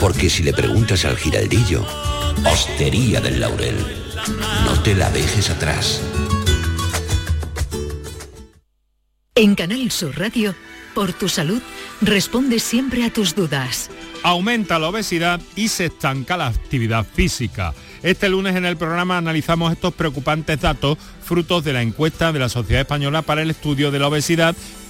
Porque si le preguntas al giraldillo, Hostería del Laurel, no te la dejes atrás. En Canal Sur Radio, por tu salud, responde siempre a tus dudas. Aumenta la obesidad y se estanca la actividad física. Este lunes en el programa analizamos estos preocupantes datos frutos de la encuesta de la Sociedad Española para el Estudio de la Obesidad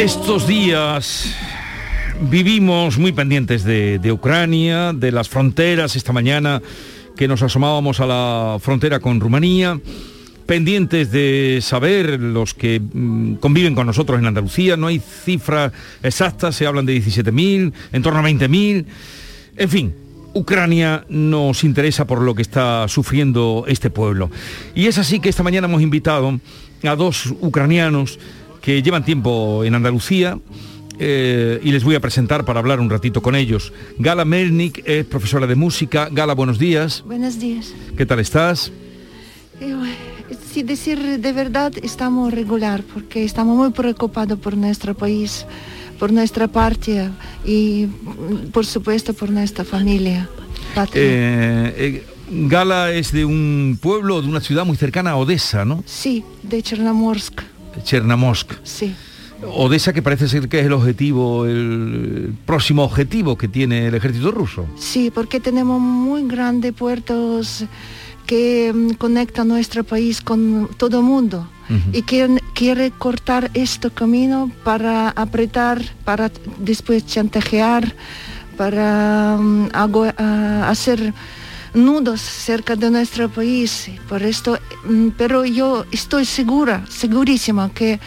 Estos días vivimos muy pendientes de, Ucrania, de las fronteras, esta mañana que nos asomábamos a la frontera con Rumanía, pendientes de saber los que mm, conviven con nosotros en Andalucía, no hay cifras exactas, se hablan de 17.000, en torno a 20.000, en fin. Ucrania nos interesa por lo que está sufriendo este pueblo. Y es así que esta mañana hemos invitado a dos ucranianos que llevan tiempo en Andalucía, eh, y les voy a presentar para hablar un ratito con ellos. Gala Melnik es profesora de música. Gala, buenos días. Buenos días. ¿Qué tal estás? Eh, Si decir de verdad, estamos regular porque estamos muy preocupados por nuestro país, por nuestra parte y mm, por supuesto por nuestra familia. patria. Eh, Gala es de un pueblo, de una ciudad muy cercana a Odessa, ¿no? Sí, de Chernamorsk, Chernamorsk. sí. Odessa que parece ser que es el objetivo, el próximo objetivo que tiene el ejército ruso. Sí, porque tenemos muy grandes puertos que mm, conectan nuestro país con todo el mundo y quieren, quiere cortar este camino para apretar, para después chantajear, para mm, ah, hacer nudos cerca de nuestro país. Por esto, mm, pero yo estoy segura, segurísima que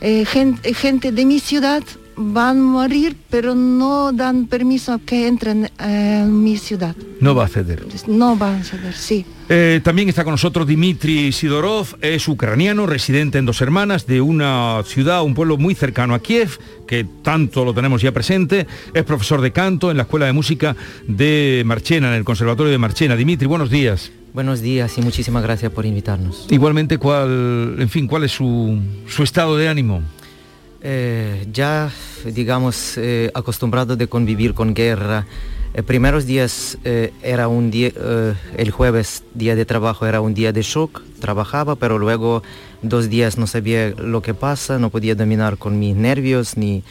eh, gen- gente, de mi ciudad van a morir, pero no dan permiso a que entren eh, en mi ciudad. No va a ceder. No van a ceder, sí. Eh, también está con nosotros Dmitry Sidorov, es ucraniano, residente en Dos Hermanas, de una ciudad, un pueblo muy cercano a Kiev, que tanto lo tenemos ya presente. Es profesor de canto en la Escuela de Música de Marchena, en el Conservatorio de Marchena. Dimitri, buenos días. Buenos días y muchísimas gracias por invitarnos. Igualmente, ¿cuál, en fin, cuál es su, su estado de ánimo? Eh, ya, digamos, eh, acostumbrado de convivir con guerra. Eh, primeros días era un día, el jueves, día de trabajo, era un día de shock, trabajaba, pero luego dos días no sabía lo que pasa, no podía dominar con mis nervios ni,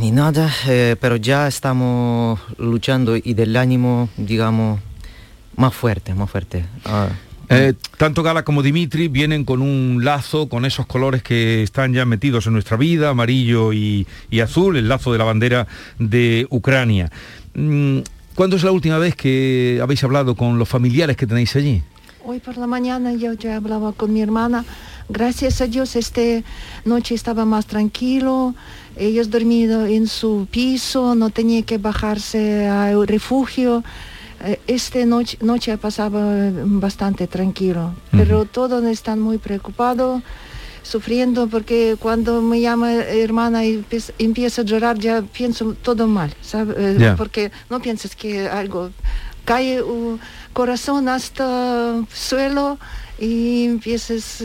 ni nada, pero ya estamos luchando y del ánimo, digamos, más fuerte, más fuerte. Ah, Eh, tanto Gala como Dimitri vienen con un lazo, con esos colores que están ya metidos en nuestra vida, amarillo y, azul, el lazo de la bandera de Ucrania. Mm, ¿Cuándo es la última vez que habéis hablado con los familiares que tenéis allí? Hoy por la mañana yo ya hablaba con mi hermana. Gracias a Dios esta noche estaba más tranquilo. Ellos dormido en su piso, no tenía que bajarse al refugio. Eh, Esta noche, noche pasaba bastante tranquilo, pero todos están muy preocupados, sufriendo, porque cuando me llama hermana y empieza- a llorar, ya pienso todo mal, ¿sabe? Eh, porque no piensas que algo cae un corazón hasta suelo y empiezas a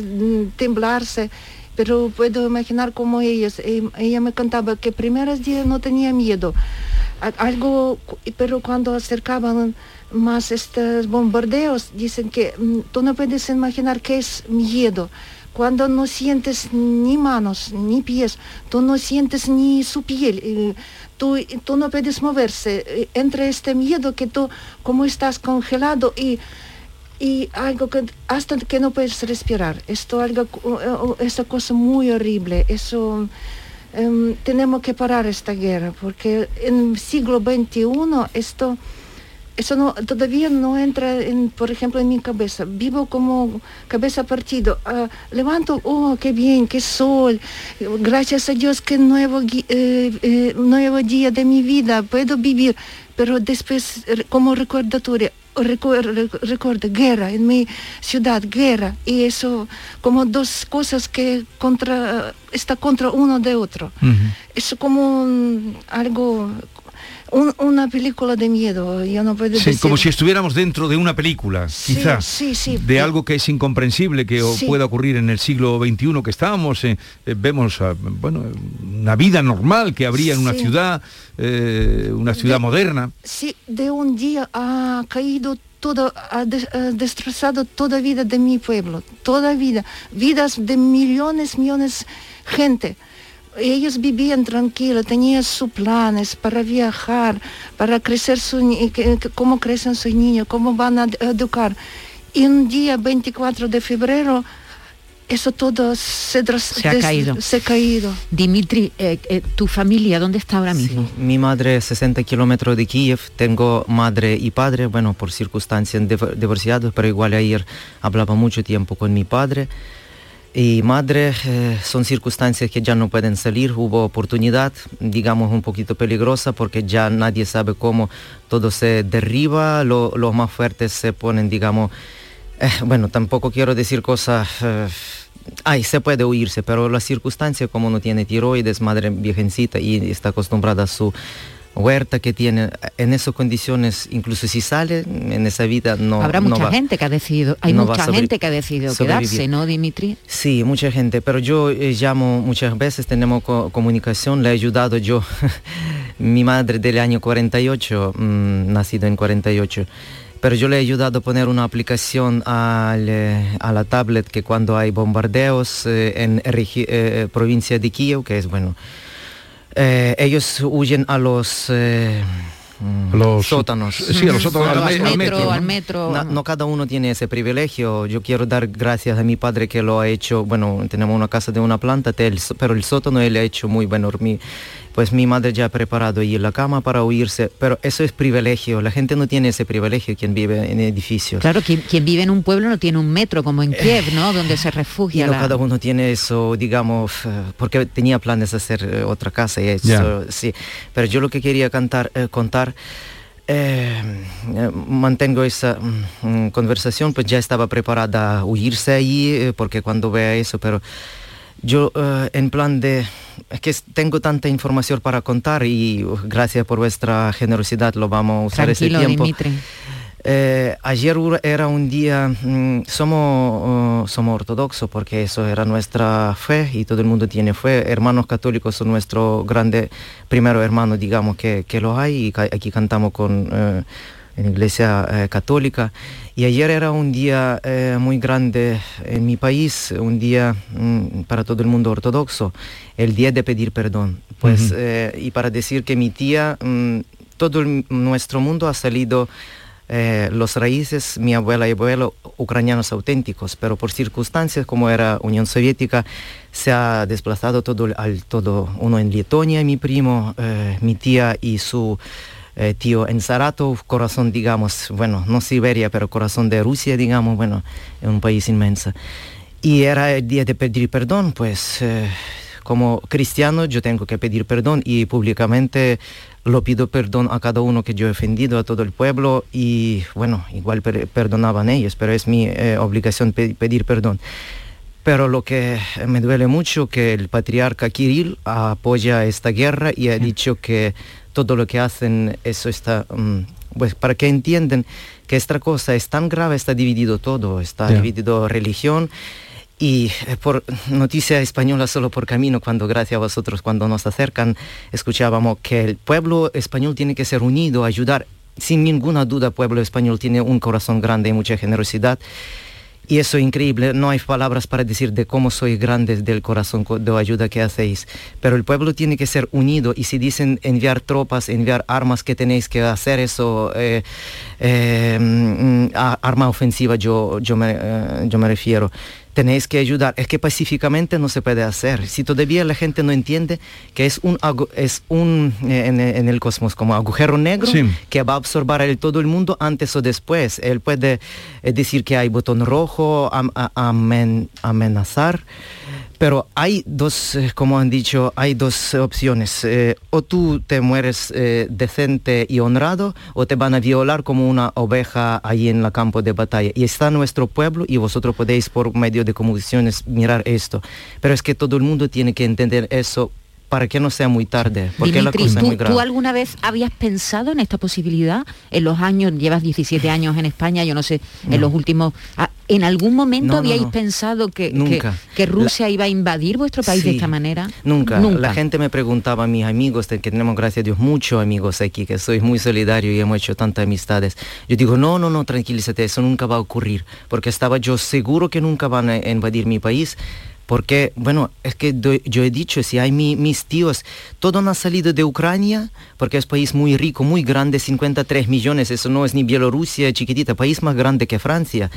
temblarse. Pero puedo imaginar cómo ellos, eh, ella me contaba que primeros días no tenía miedo, algo, pero cuando acercaban más estos bombardeos, dicen que mm, tú no puedes imaginar qué es miedo. Cuando no sientes ni manos, ni pies, tú no sientes ni su piel, tú, tú no puedes moverse. eh, Entre este miedo que tú como estás congelado y, y algo que hasta que no puedes respirar. Esto algo, esa cosa muy horrible. Eso em, tenemos que parar esta guerra porque en el siglo XXI esto eso todavía no entra, en, por ejemplo, en mi cabeza. Vivo como cabeza partido. Ah, levanto, oh, qué bien, qué sol. Gracias a Dios, qué nuevo, eh, eh, nuevo día de mi vida. Puedo vivir. Pero después, como recordatoria, recuerdo, guerra en mi ciudad, guerra. Y eso como dos cosas que contra, está contra uno de otro. Es como un- algo, un- una película de miedo. Yo no puedo Sí, decir. como si estuviéramos dentro de una película, sí, sí. de algo que es incomprensible que pueda ocurrir en el siglo XXI que estamos. eh, eh, vemos, ah, bueno, una vida normal que habría en una ciudad, eh, una ciudad moderna. Sí, de un día ha caído todo, ha, des- ha destrozado toda vida de mi pueblo, toda vida, vidas de millones, millones gente. Ellos vivían tranquilos, tenían sus planes para viajar, para crecer su, que- cómo crecen sus niños, cómo van a ed- educar. Y un día 24 de febrero, eso todo se, Se ha caído. Se ha caído. Dimitri, eh, eh, ¿tu familia dónde está ahora mismo? Mi madre es 60 kilómetros de Kiev, tengo madre y padre, bueno, por circunstancias div- divorciados, pero igual ayer hablaba mucho tiempo con mi padre. Y madre, eh, son circunstancias que ya no pueden salir, hubo oportunidad, digamos, un poquito peligrosa porque ya nadie sabe cómo todo se derriba, lo- los más fuertes se ponen, digamos, eh, bueno, tampoco quiero decir cosas... eh, Ay, se puede huirse, pero la circunstancia como no tiene tiroides, madre virgencita y está acostumbrada a su huerta que tiene. En esas condiciones, incluso si sale en esa vida, no Habrá no mucha va- gente que ha decidido, hay no mucha gente que ha decidido sobrevivir. quedarse, ¿no, Dimitri? Sí, mucha gente, pero yo eh, llamo muchas veces, tenemos co- comunicación, le he ayudado yo, mi madre del año 48, mm, nacido en 48, pero yo le he ayudado a poner una aplicación al, eh, a la tablet que cuando hay bombardeos eh, en regi- eh, provincia de Kiev, que es bueno, eh, ellos huyen a los... eh, Los- sótanos. sí, a los sótanos, al me- al metro, ¿no? al metro. No, no cada uno tiene ese privilegio. Yo quiero dar gracias a mi padre que lo ha hecho. Bueno, tenemos una casa de una planta, pero el sótano él ha hecho muy bueno. Mi- pues mi madre ya ha preparado allí la cama para huirse. Pero eso es privilegio. La gente no tiene ese privilegio quien vive en edificios. Claro, quien, quien vive en un pueblo no tiene un metro como en Kiev, ¿no? Donde se Y refugia. no la- cada uno tiene eso, digamos, eh, porque tenía planes de hacer eh, otra casa y eso, sí. Pero yo lo que quería cantar, eh, contar, eh, eh, mantengo esa mm, mm, conversación, pues ya estaba preparada a huirse allí, eh, porque cuando vea eso, pero yo eh, en plan de, es que tengo tanta información para contar y uh, gracias por vuestra generosidad lo vamos a usar Tranquilo, ese tiempo. Dimitri. Eh, ayer era un día, mm, somos, uh, somos ortodoxos porque eso era nuestra fe y todo el mundo tiene fe. Hermanos católicos son nuestro grande primero hermano, digamos, que, que lo hay y ca- aquí cantamos con... en iglesia eh, católica. Y ayer era un día eh, muy grande en mi país, un día mm, para todo el mundo ortodoxo, el día de pedir perdón. Pues eh, y para decir que mi tía, mm, todo el- nuestro mundo ha salido eh, los raíces, mi abuela y abuelo, ucranianos auténticos, pero por circunstancias como era Unión Soviética, se ha desplazado todo, al, todo uno en Letonia, mi primo, eh, mi tía y su eh, tío en Saratov, corazón, digamos, bueno, no Siberia, pero corazón de Rusia, digamos, bueno, en un país inmenso. Y era el día de pedir perdón, pues eh, como cristiano yo tengo que pedir perdón y públicamente lo pido perdón a cada uno que yo he ofendido, a todo el pueblo y bueno, igual per- perdonaban ellos, pero es mi eh, obligación pe- pedir perdón. Pero lo que me duele mucho que el patriarca Kirill apoya esta guerra y ha dicho que todo lo que hacen, eso está, mm, pues para que entiendan que esta cosa es tan grave, está dividido todo, está dividido religión y por noticia española solo por camino, cuando gracias a vosotros, cuando nos acercan, escuchábamos que el pueblo español tiene que ser unido, ayudar. Sin ninguna duda, el pueblo español tiene un corazón grande y mucha generosidad. Y eso es increíble, no hay palabras para decir de cómo soy grande del corazón co- de ayuda que hacéis. Pero el pueblo tiene que ser unido y si dicen enviar tropas, enviar armas, que tenéis que hacer eso, eh, eh, mm, arma ofensiva yo, me, eh, yo me refiero. Tenéis que ayudar. Es que pacíficamente no se puede hacer. Si todavía la gente no entiende que es un, es un eh, en, en el cosmos como agujero negro Sí. que va a absorber el, todo el mundo antes o después. Él puede eh, decir que hay botón rojo, am- amenazar, pero hay dos, eh, como han dicho, hay dos opciones. Eh, o tú te mueres eh, decente y honrado, o te van a violar como una oveja ahí en el campo de batalla. Y está nuestro pueblo y vosotros podéis por medio de comunicaciones mirar esto. Pero es que todo el mundo tiene que entender eso para que no sea muy tarde, porque la cosa es ¿tú, muy grave. tú alguna vez habías pensado en esta posibilidad? En los años, llevas 17 años en España, yo no sé, en No. los últimos... ah, ¿En algún momento No, habíais no. pensado que, Nunca. que Rusia iba a invadir vuestro país de esta manera? Nunca. Nunca. La gente me preguntaba a mis amigos, que tenemos, gracias a Dios, muchos amigos aquí, que soy muy solidario y hemos hecho tantas amistades. Yo digo, no, no, no, tranquilízate, eso nunca va a ocurrir, porque estaba yo seguro que nunca van a invadir mi país. Porque, bueno, es que yo he dicho, si hay mi- mis tíos, todos han salido de Ucrania, porque es país muy rico, muy grande, 53 millones, eso no es ni Bielorrusia chiquitita, país más grande que Francia.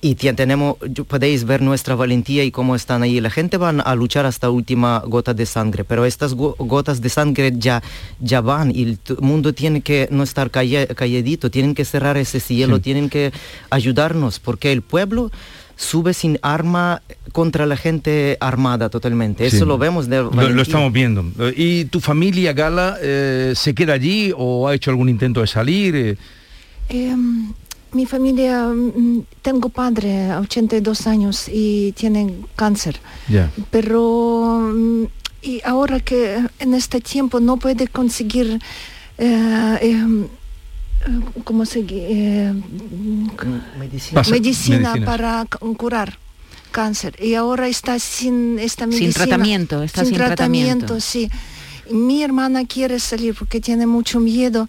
Y tien- tenemos, yo- podéis ver nuestra valentía y cómo están ahí. La gente va a luchar hasta última gota de sangre, pero estas go- gotas de sangre ya, ya van y el mundo tiene que no estar calla- calladito, tienen que cerrar ese cielo, tienen que ayudarnos, porque el pueblo sube sin arma contra la gente armada totalmente. Eso lo vemos de Lo, lo estamos viendo. ¿Y tu familia, Gala, eh, se queda allí o ha hecho algún intento de salir? Eh, Em, mi familia, mm, tengo padre, 82 años y tiene cáncer, ya. pero mm, y ahora que en este tiempo no puede conseguir eh, eh, ¿cómo se eh, Medicina. Para curar cáncer y ahora está sin esta Sin medicina. tratamiento, está sin tratamiento. sí. Mi hermana quiere salir porque tiene mucho miedo,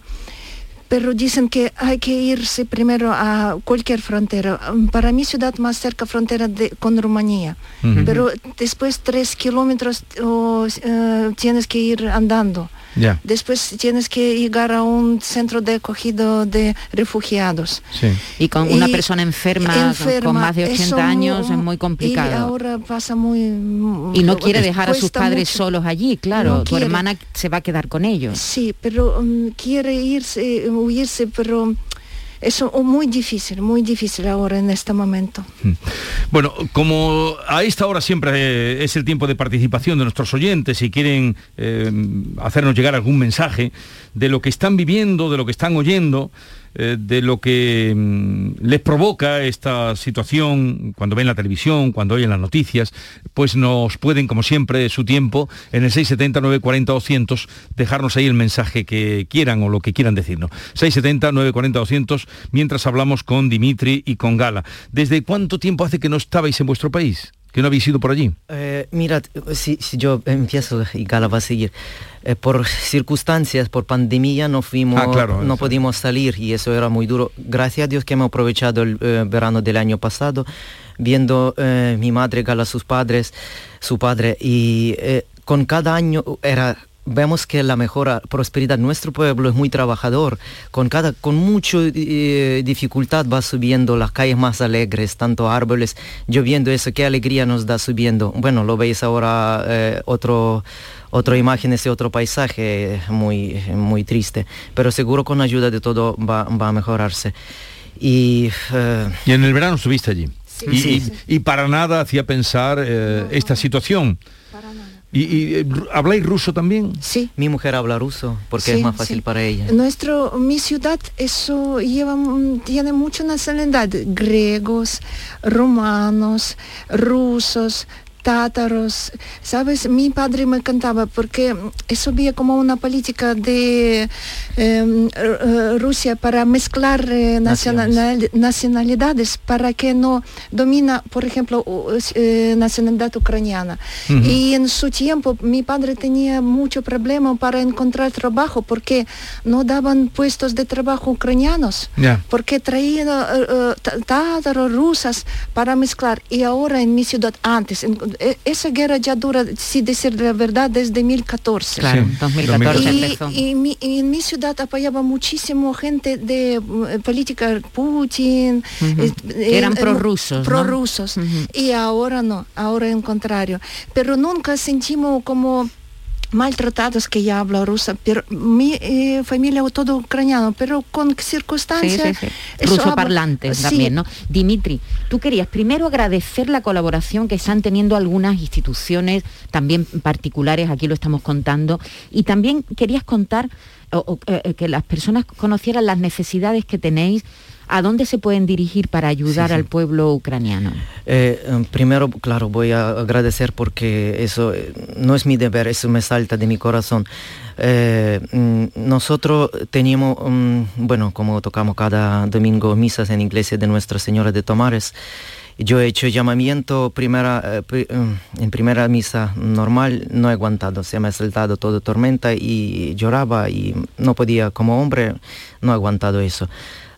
pero dicen que hay que irse primero a cualquier frontera. Para mi ciudad más cerca frontera de, con Rumanía, pero después tres kilómetros o, eh, tienes que ir andando. Después tienes que llegar a un centro de acogido de refugiados. Sí. Y con una Y persona enferma, con- más de 80 eso años es muy Y complicado. ahora pasa muy... Y no quiere dejar a sus padres mucho. solos allí, claro. No tu hermana se va a quedar con ellos. Sí, pero mm, quiere irse, huirse, pero es muy difícil, muy difícil ahora en este momento. Bueno, como a esta hora siempre eh, es el tiempo de participación de nuestros oyentes, si quieren eh, hacernos llegar algún mensaje de lo que están viviendo, de lo que están oyendo, eh, de lo que mm, les provoca esta situación cuando ven la televisión, cuando oyen las noticias, pues nos pueden, como siempre, su tiempo, en el 670 940 200 dejarnos ahí el mensaje que quieran o lo que quieran decirnos. 670 940 200 mientras hablamos con Dimitri y con Gala. ¿Desde cuánto tiempo hace que no estabais en vuestro país? ¿Que no habéis ido por allí? Eh, mira, si, si yo empiezo y Gala va a seguir, eh, por circunstancias, por pandemia no fuimos, Ah, claro, no pudimos salir y eso era muy duro. Gracias a Dios que hemos aprovechado el eh, verano del año pasado, viendo eh, mi madre, Gala, sus padres, su padre y eh, con cada año era vemos que la mejora, prosperidad, nuestro pueblo es muy trabajador, con cada, con mucha dificultad va subiendo las calles más alegres, tanto árboles, lloviendo eso, qué alegría nos da subiendo. Bueno, lo veis ahora eh, otro otra imagen, ese otro paisaje eh, muy, muy triste, pero seguro con ayuda de todo va, va a mejorarse. Y, eh, Y en el verano estuviste allí. y, Sí, y- sí. y para nada hacía pensar eh, esta situación. ¿Y, y, eh, habláis ruso también? Sí. Mi mujer habla ruso porque Sí, es más fácil sí. para ella. Nuestro, mi ciudad eso lleva, tiene mucha nacionalidad, griegos, romanos, rusos, tátaros, sabes, mi padre me cantaba porque eso había como una política de eh, eh, Rusia para mezclar eh, nacional- nacionalidades para que no domina, por ejemplo, eh, nacionalidad ucraniana. Y en su tiempo mi padre tenía mucho problema para encontrar trabajo porque no daban puestos de trabajo ucranianos porque traían eh, tá- tátaros, rusas para mezclar. Y ahora en mi ciudad, antes, en- esa guerra ya dura, si decir la verdad, desde 2014. Claro, Sí, 2014 Y, empezó. y mi- y en mi ciudad apoyaba muchísimo gente de eh, política Putin. Ujú. eh, Que eran eh, prorrusos, ¿no? Prorrusos. Y ahora no, ahora en contrario. Pero nunca sentimos como maltratados que ya habla rusa, pero mi eh, familia todo ucraniano, pero con circunstancias... sí, Ruso sí, también, ¿no? Dimitri, tú querías primero agradecer la colaboración que están teniendo algunas instituciones, también particulares, aquí lo estamos contando, y también querías contar o- o, eh, que las personas conocieran las necesidades que tenéis, a dónde se pueden dirigir para ayudar al pueblo ucraniano. Eh, eh, primero, claro, voy a agradecer porque eso eh, no es mi deber, eso me salta de mi corazón. Eh, mm, nosotros teníamos, mm, bueno, como tocamos cada domingo misas en iglesia de Nuestra Señora de Tomares, yo he hecho llamamiento primera, pri- mm, en primera misa normal, no he aguantado, se me ha saltado toda tormenta y lloraba y no podía, como hombre, no he aguantado eso.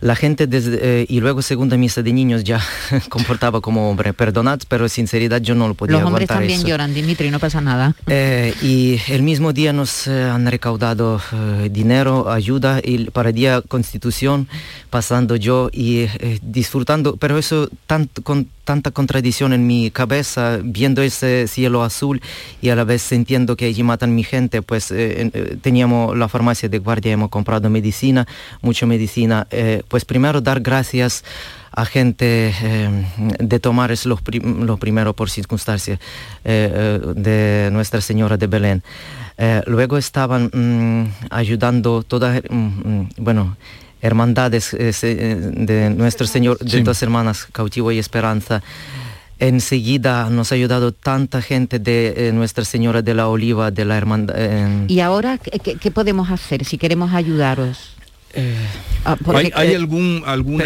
La gente desde, eh, y luego segunda misa de niños ya comportaba como hombre. Perdonad, pero sinceridad yo no lo podía Los hombres aguantar también eso. lloran, Dimitri, no pasa nada. Eh, y el mismo día nos eh, han recaudado eh, dinero, ayuda y para día constitución, pasando yo y disfrutando, pero eso tanto, con tanta contradicción en mi cabeza, viendo ese cielo azul y a la vez sintiendo que allí matan mi gente, pues eh, en- eh, teníamos la farmacia de guardia, hemos comprado medicina, mucha medicina, eh, pues primero dar gracias a gente eh, de tomar es lo, prim- lo primero por circunstancias eh, eh, de Nuestra Señora de Belén. Eh, luego estaban mm, ayudando todas, mm, bueno, hermandades de Nuestro Señor, de Sí. dos hermanas, Cautivo y Esperanza. enseguida nos ha ayudado tanta gente de eh, Nuestra Señora de la Oliva, de la Hermandad. eh, Y ahora, ¿qué, qué- qué podemos hacer si queremos ayudaros? Ah, porque, ¿Hay, hay eh, algún alguna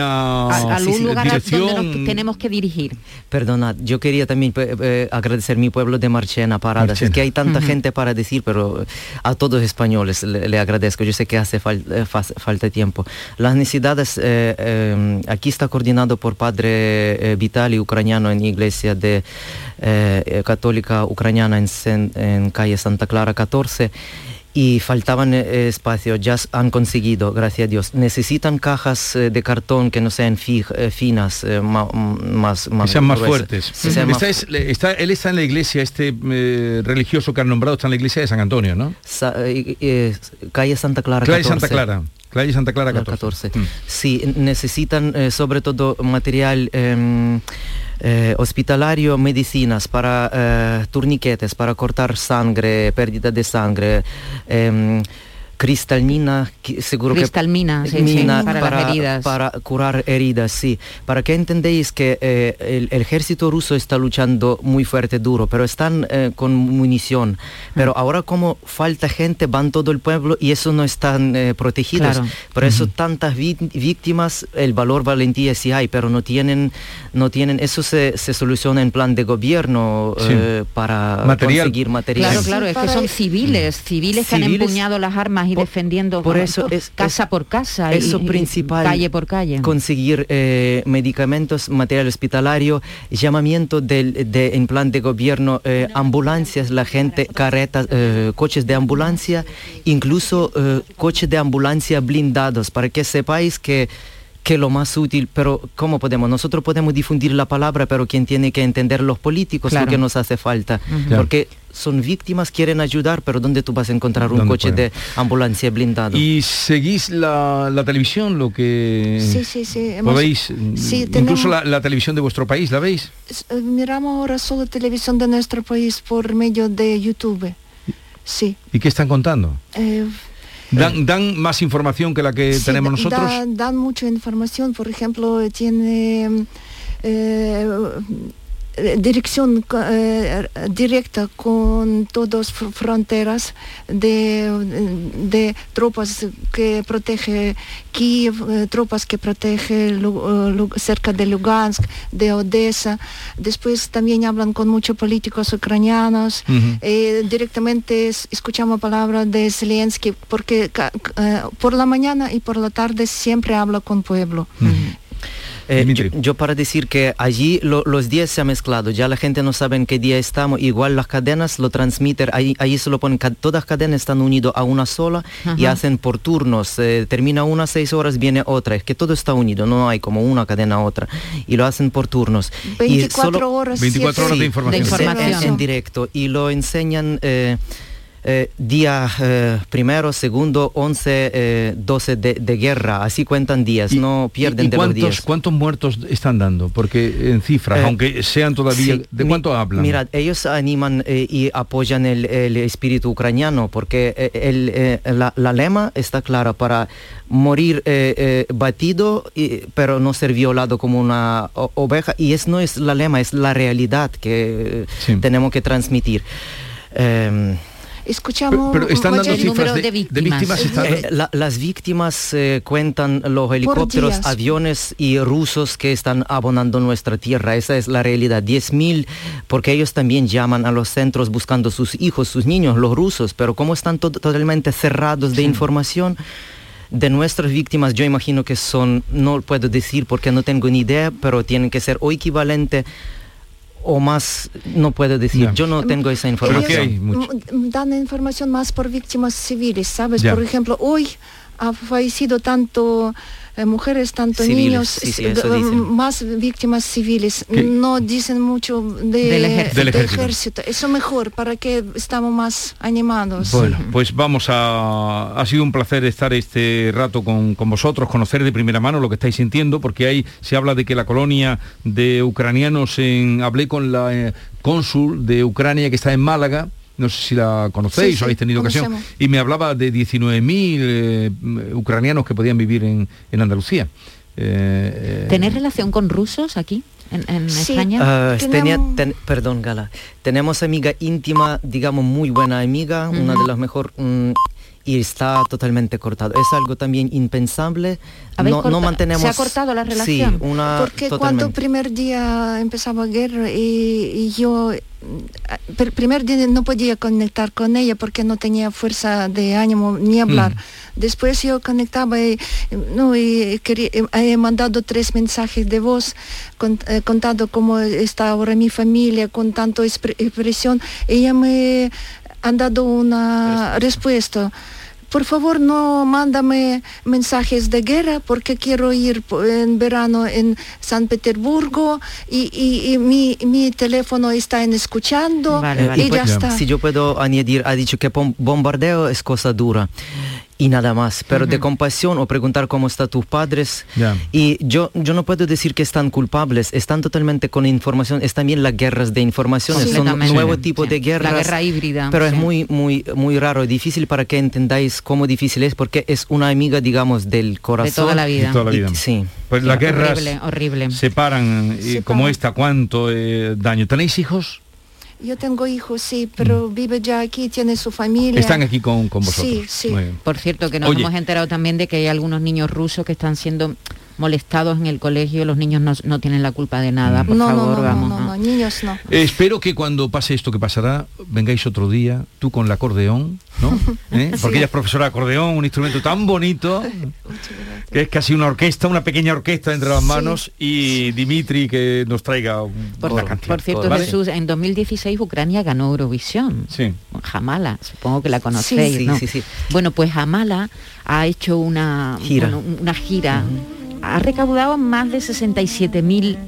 a- algún sí, sí, lugar a donde dirección? nos tenemos que dirigir? Perdonad, yo quería también eh, eh, agradecer mi pueblo de Marchena, Paradas. Marchena. Es que hay tanta gente para decir, pero eh, a todos españoles le, le agradezco. Yo sé que hace fal- eh, falta tiempo. Las necesidades, eh, eh, aquí está coordinado por padre eh, Vitali, ucraniano en iglesia de eh, eh, católica ucraniana en calle Santa Clara 14. Y faltaban eh, espacio, ya han conseguido, gracias a Dios. Necesitan cajas eh, de cartón que no sean eh, finas, eh, ma- m- más, que más sean más gruesas. fuertes. Sí, sean más Esta es- le- está- él está en la iglesia, este religioso que han nombrado está en la iglesia de San Antonio, ¿no? Sa- calle Santa Clara Calle 14. Santa Clara. Calle Santa Clara Clara 14. 14. Sí, necesitan sobre todo material em, eh, hospitalario, medicinas para eh, turniquetes, para cortar sangre, pérdida de sangre. em, cristalina, que seguro Cristalmina, que sí, sí, mina para las heridas. para curar heridas, sí. Para que entendéis que eh, el, el ejército ruso está luchando muy fuerte, duro, pero están eh, con munición. Pero Mm. ahora como falta gente, van todo el pueblo y eso no están eh, protegidos. Claro. Por eso tantas víctimas, el valor valentía sí hay, pero no tienen, no tienen, eso se, se soluciona en plan de gobierno Sí. eh, para Material. conseguir material. Claro, claro, es que son civiles, civiles que han Civiles- empuñado las armas y defendiendo por eso es- casa es- por casa, eso y- y principal, calle por calle. conseguir eh, medicamentos, material hospitalario, llamamiento del, de, en plan de gobierno, eh, ambulancias, la gente, carretas, eh, coches de ambulancia, incluso eh, coches de ambulancia blindados, para que sepáis que que lo más útil, pero ¿cómo podemos? Nosotros podemos difundir la palabra, pero quien tiene que entender los políticos Claro. lo que nos hace falta. Porque son víctimas, quieren ayudar, pero ¿dónde tú vas a encontrar un ¿Dónde coche de ambulancia blindado? ¿Y seguís la, la televisión, lo que Sí, sí, sí. hemos- podéis? sí, incluso tenemos- la, la televisión de vuestro país, ¿la veis? Eh, Miramos ahora solo televisión de nuestro país por medio de YouTube. Sí. ¿Y qué están contando? Eh, ¿Dan, dan más información que la que sí, tenemos nosotros? da- dan mucha información. Por ejemplo, tiene eh, dirección eh, directa con todas fr- fronteras de, de tropas que protege Kiev, eh, tropas que protege eh, cerca de Lugansk, de Odessa. Después también hablan con muchos políticos ucranianos. Eh, directamente es- escuchamos palabras de Zelensky porque por la mañana y por la tarde siempre habla con pueblo. Eh, yo, yo para decir que allí lo- los días se han mezclado, ya la gente no sabe en qué día estamos, igual las cadenas lo transmiten, ahí, ahí se lo ponen, ca- todas cadenas están unidas a una sola y hacen por turnos, eh, termina una seis horas, viene otra, es que todo está unido, no hay como una cadena a otra, y lo hacen por turnos. y 24 horas, 24 horas de información. De información. En, en directo, y lo enseñan... eh, eh, día eh, primero, segundo, 11, eh, 12 de, de guerra, así cuentan días, no pierden ¿Y de los días. cuántos muertos están dando? Porque en cifras, Eh, aunque sean todavía... Sí, ¿De mi- cuánto hablan? Mira, ellos animan y apoyan el, el espíritu ucraniano porque el, la, la lema está clara para morir batido, y- pero no ser violado como una oveja. Y es no es la lema, es la realidad que tenemos que transmitir. Em, Escuchamos Pero- pero están dando cifras número de- de víctimas, están- Eh, la- las víctimas eh, cuentan los helicópteros, aviones y rusos que están abonando nuestra tierra. Esa es la realidad. 10.000, porque ellos también llaman a los centros buscando sus hijos, sus niños, los rusos, pero como están to- totalmente cerrados de información, de nuestras víctimas yo imagino que son, no puedo decir porque no tengo ni idea, pero tienen que ser o equivalente o más, no puedo decir. Yo no tengo esa información. m- dan información más por víctimas civiles, ¿sabes? Por ejemplo, hoy ha fallecido tanto eh, mujeres, tanto Civiles, niños, sí, sí, s- eso d- dicen. más víctimas civiles. ¿Qué? No dicen mucho de, Del ejército. Del de ejército. Eso mejor, para que estamos más animados. Bueno, pues vamos a... Ha sido un placer estar este rato con, con vosotros, conocer de primera mano lo que estáis sintiendo, porque ahí se habla de que la colonia de ucranianos en... Hablé con la eh, cónsul de Ucrania que está en Málaga, no sé si la conocéis Sí, sí, o habéis tenido ocasión, y me hablaba de 19.000 eh, ucranianos que podían vivir en, en Andalucía. Eh, eh, ¿Tener relación con rusos aquí? en, en Sí. España? Ah, tenía- Tenemos- ten- perdón, Gala. Tenemos amiga íntima, digamos muy buena amiga, una de las mejor mm, y está totalmente cortado. Es algo también impensable. ¿Habéis No, mantenemos. ¿Se ha cortado la Sí, relación? una Porque cuando totalmente. primer día empezaba la guerra y, y yo mm, el primer día no podía conectar con ella porque no tenía fuerza de ánimo ni hablar. Después yo conectaba y, no, y quería- he mandado tres mensajes de voz con- eh, contando cómo está ahora mi familia con tanto expre- expresión. Ella me han dado una respuesta. Por favor, no mándame mensajes de guerra porque quiero ir en verano en San Petersburgo y, y- y mi, mi teléfono está en escuchando y y ya pues, está. Si yo puedo añadir, ha dicho que bom- bombardeo es cosa dura y nada más, pero de compasión o preguntar cómo están tus padres. Ya. Y yo, yo no puedo decir que están culpables, están totalmente con información, es también las guerras de información, son un nuevo Sí, tipo sí. de guerras. La guerra híbrida, Pero sí. es muy, muy, muy raro y difícil para que entendáis cómo difícil es, porque es una amiga, digamos, del corazón. toda la vida. De toda la Y- vida. sí. Pues las Sí, guerras horrible, horrible. separan y como esta cuánto eh, daño. ¿Tenéis hijos? Yo tengo hijos, sí, pero vive ya aquí, tiene su familia. Están aquí con, con vosotros. Sí, sí. Por cierto, que nos Oye. hemos enterado también de que hay algunos niños rusos que están siendo molestados en el colegio. Los niños no, no tienen la culpa de nada, por no, no, favor, no, vamos. no, no, ¿no? no, niños no. Eh, espero que cuando pase esto que pasará, vengáis otro día, tú con el acordeón, ¿no? ¿Eh? Porque Sí. ella es profesora de acordeón, un instrumento tan bonito, que es casi una orquesta, una pequeña orquesta entre las manos, y Dimitri que nos traiga un- Por, una canción. por cierto, ¿vale? Jesús, en 2016 Ucrania ganó Eurovisión. Sí. Jamala, supongo que la conocéis, Sí, sí, ¿no? sí, sí. Bueno, pues Jamala ha hecho una Gira. bueno, una gira. Ha recaudado más de 67 mil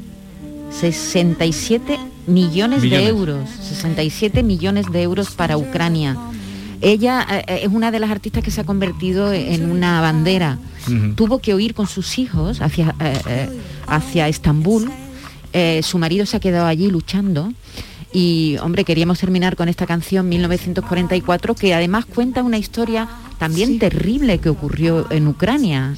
67 millones, de euros. 67 millones de euros para Ucrania. Ella eh, eh, es una de las artistas que se ha convertido en una bandera. Tuvo que huir con sus hijos hacia, eh, eh, hacia Estambul. Eh, su marido se ha quedado allí luchando. Y, hombre, queríamos terminar con esta canción 1944, que además cuenta una historia también terrible que ocurrió en Ucrania.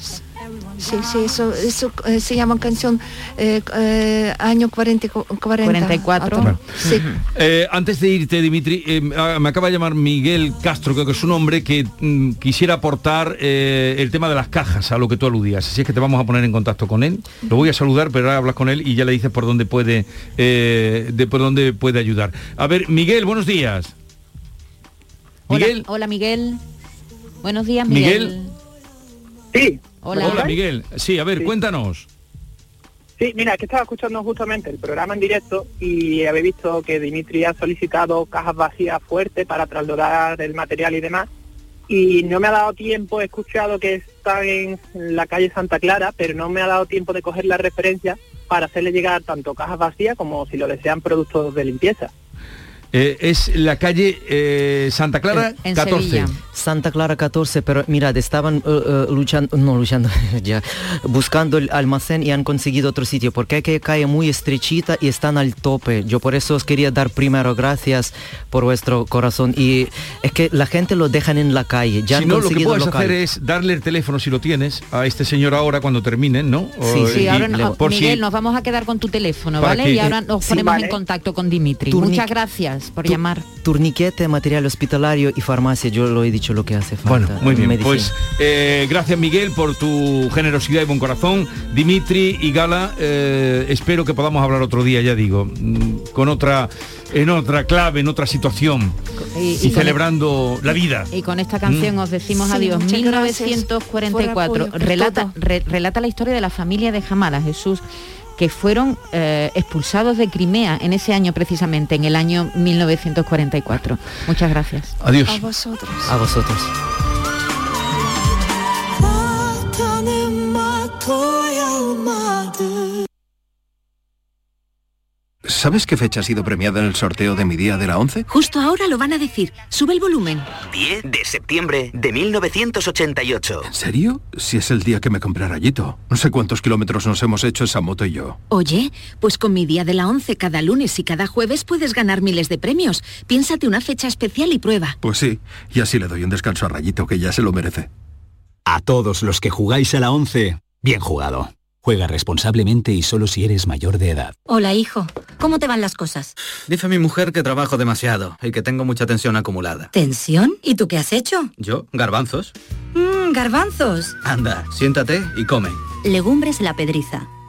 Sí, sí, eso, eso eh, se llama canción eh, eh, año 40, 40 44. Otro. Sí. Eh, antes de irte, Dimitri, eh, ah, me acaba de llamar Miguel Castro, creo que es un hombre que mm, quisiera aportar eh, el tema de las cajas a lo que tú aludías. Así es que te vamos a poner en contacto con él. Lo voy a saludar, pero ahora hablas con él y ya le dices por dónde puede, eh, de por dónde puede ayudar. A ver, Miguel, buenos días. Hola, Miguel. hola Miguel. Buenos días, Miguel. Miguel. Sí. Hola. Hola, Miguel. Sí, a ver, Sí. cuéntanos. Sí, mira, que estaba escuchando justamente el programa en directo y habéis visto que Dimitri ha solicitado cajas vacías fuertes para trasladar el material y demás. Y no me ha dado tiempo, he escuchado que está en la calle Santa Clara, pero no me ha dado tiempo de coger la referencia para hacerle llegar tanto cajas vacías como si lo desean productos de limpieza. Eh, es la calle eh, Santa Clara En 14. Santa Clara 14, pero mirad, estaban eh, luchando, no luchando, ya, buscando el almacén y han conseguido otro sitio, porque hay que calle muy estrechita y están al tope. Yo por eso os quería dar primero gracias por vuestro corazón. Y es que la gente lo dejan en la calle, ya si han no, lo que puedes local. hacer es darle el teléfono si lo tienes a este señor ahora cuando terminen, ¿no? O- Sí, Sí, y- ahora no- por si- Miguel, nos vamos a quedar con tu teléfono, ¿vale? que- Y ahora nos Sí, ponemos vale. en contacto con Dimitri. Muchas gracias por Tu- llamar. Turniquete, material hospitalario y farmacia, yo lo he dicho lo que hace falta. Bueno, muy bien. medicina. Pues eh, gracias Miguel por tu generosidad y buen corazón. Dimitri y Gala, eh, espero que podamos hablar otro día, ya digo, mm, con otra, en otra clave, en otra situación Y- y, y con- celebrando la vida. Y con esta canción Mm. os decimos Sí, adiós. muchas gracias 1944. por apoyo, por relata, re- relata la historia de la familia de Jamala, Jesús, que fueron eh, expulsados de Crimea en ese año precisamente, en el año 1944. Muchas gracias. Adiós. A vosotros. A vosotros. ¿Sabes qué fecha ha sido premiada en el sorteo de mi día de la 11? Justo ahora lo van a decir. Sube el volumen. 10 de septiembre de 1988. ¿En serio? Si es el día que me compré rayito. No sé cuántos kilómetros nos hemos hecho esa moto y yo. Oye, pues con mi día de la 11 cada lunes y cada jueves puedes ganar miles de premios. Piénsate una fecha especial y prueba. Pues sí, y así le doy un descanso a Rayito, que ya se lo merece. A todos los que jugáis a la 11, bien jugado. Juega responsablemente y solo si eres mayor de edad. Hola, hijo. ¿Cómo te van las cosas? Dice mi mujer que trabajo demasiado y que tengo mucha tensión acumulada. ¿Tensión? ¿Y tú qué has hecho? ¿Yo? ¿Garbanzos? Mmm, garbanzos. Anda, siéntate y come. Legumbres la pedriza.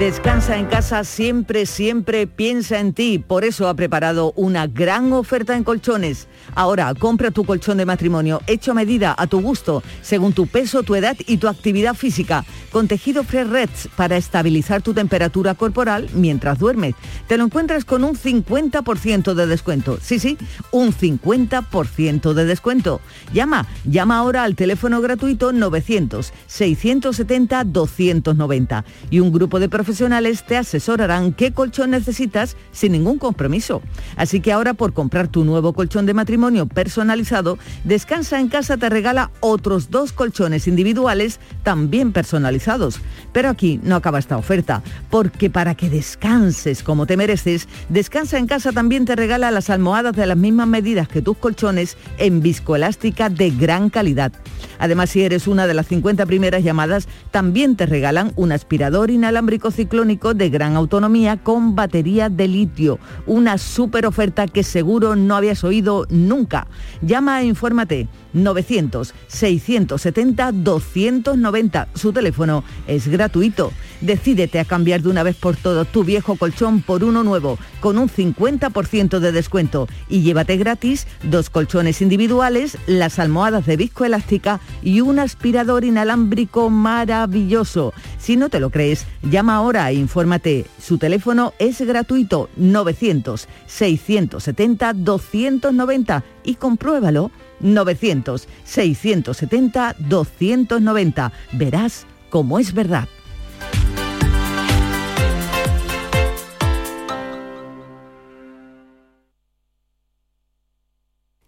Descansa en casa siempre, siempre piensa en ti. Por eso ha preparado una gran oferta en colchones. Ahora compra tu colchón de matrimonio hecho a medida a tu gusto, según tu peso, tu edad y tu actividad física, con tejido Fresh Reds para estabilizar tu temperatura corporal mientras duermes. Te lo encuentras con un 50% de descuento. Sí, sí, un 50% de descuento. Llama, llama ahora al teléfono gratuito 900 670 290 y un grupo de profesionales te asesorarán qué colchón necesitas sin ningún compromiso. Así que ahora por comprar tu nuevo colchón de matrimonio personalizado, Descansa en casa te regala otros dos colchones individuales también personalizados. Pero aquí no acaba esta oferta, porque para que descanses como te mereces, Descansa en casa también te regala las almohadas de las mismas medidas que tus colchones en viscoelástica de gran calidad. Además, si eres una de las 50 primeras llamadas, también te regalan un aspirador inalámbrico ciclónico de gran autonomía con batería de litio. Una súper oferta que seguro no habías oído nunca. Llama e infórmate 900-670-290. Su teléfono es gratuito. Decídete a cambiar de una vez por todo tu viejo colchón por uno nuevo, con un 50% de descuento. Y llévate gratis dos colchones individuales, las almohadas de viscoelástica y un aspirador inalámbrico maravilloso. Si no te lo crees, llama ahora e infórmate. Su teléfono es gratuito 900-670-290 y compruébalo 900-670-290. Verás cómo es verdad.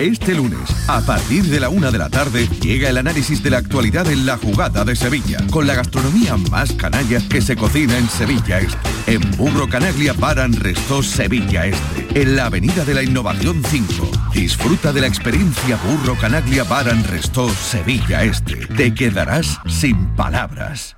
Este lunes, a partir de la una de la tarde, llega el análisis de la actualidad en la jugada de Sevilla, con la gastronomía más canalla que se cocina en Sevilla Este. En Burro Canaglia Baran Resto Sevilla Este, en la Avenida de la Innovación 5. Disfruta de la experiencia Burro Canaglia Baran Resto Sevilla Este. Te quedarás sin palabras.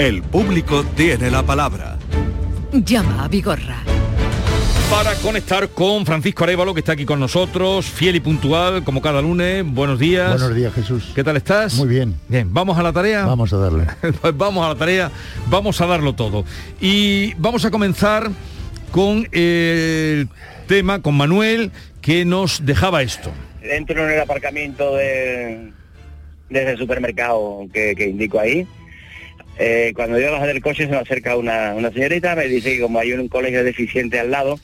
El público tiene la palabra. Llama a Vigorra. Para conectar con Francisco Arevalo, que está aquí con nosotros, fiel y puntual, como cada lunes. Buenos días. Buenos días, Jesús. ¿Qué tal estás? Muy bien. Bien, ¿vamos a la tarea? Vamos a darle. pues vamos a la tarea, vamos a darlo todo. Y vamos a comenzar con el tema, con Manuel, que nos dejaba esto. Entro en el aparcamiento de, desde el supermercado que, que indico ahí. Eh, cuando yo bajo del coche se me acerca una, una señorita, me dice que como hay un colegio deficiente al lado,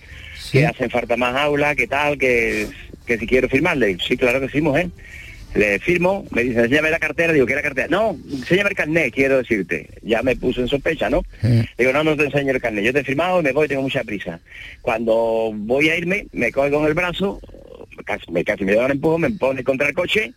que hacen falta más aulas, que tal, que, que si quiero firmarle. Sí, claro que sí, mujer. Le firmo, me dice, enséñame la cartera, digo, ¿qué la cartera? No, enséñame el carnet, quiero decirte. Ya me puso en sospecha, ¿no? Digo, no, no te enseño el carnet. Yo te he firmado y me voy, tengo mucha prisa. Cuando voy a irme, me coge con el brazo, casi me, casi me da un empujo, me pone contra el coche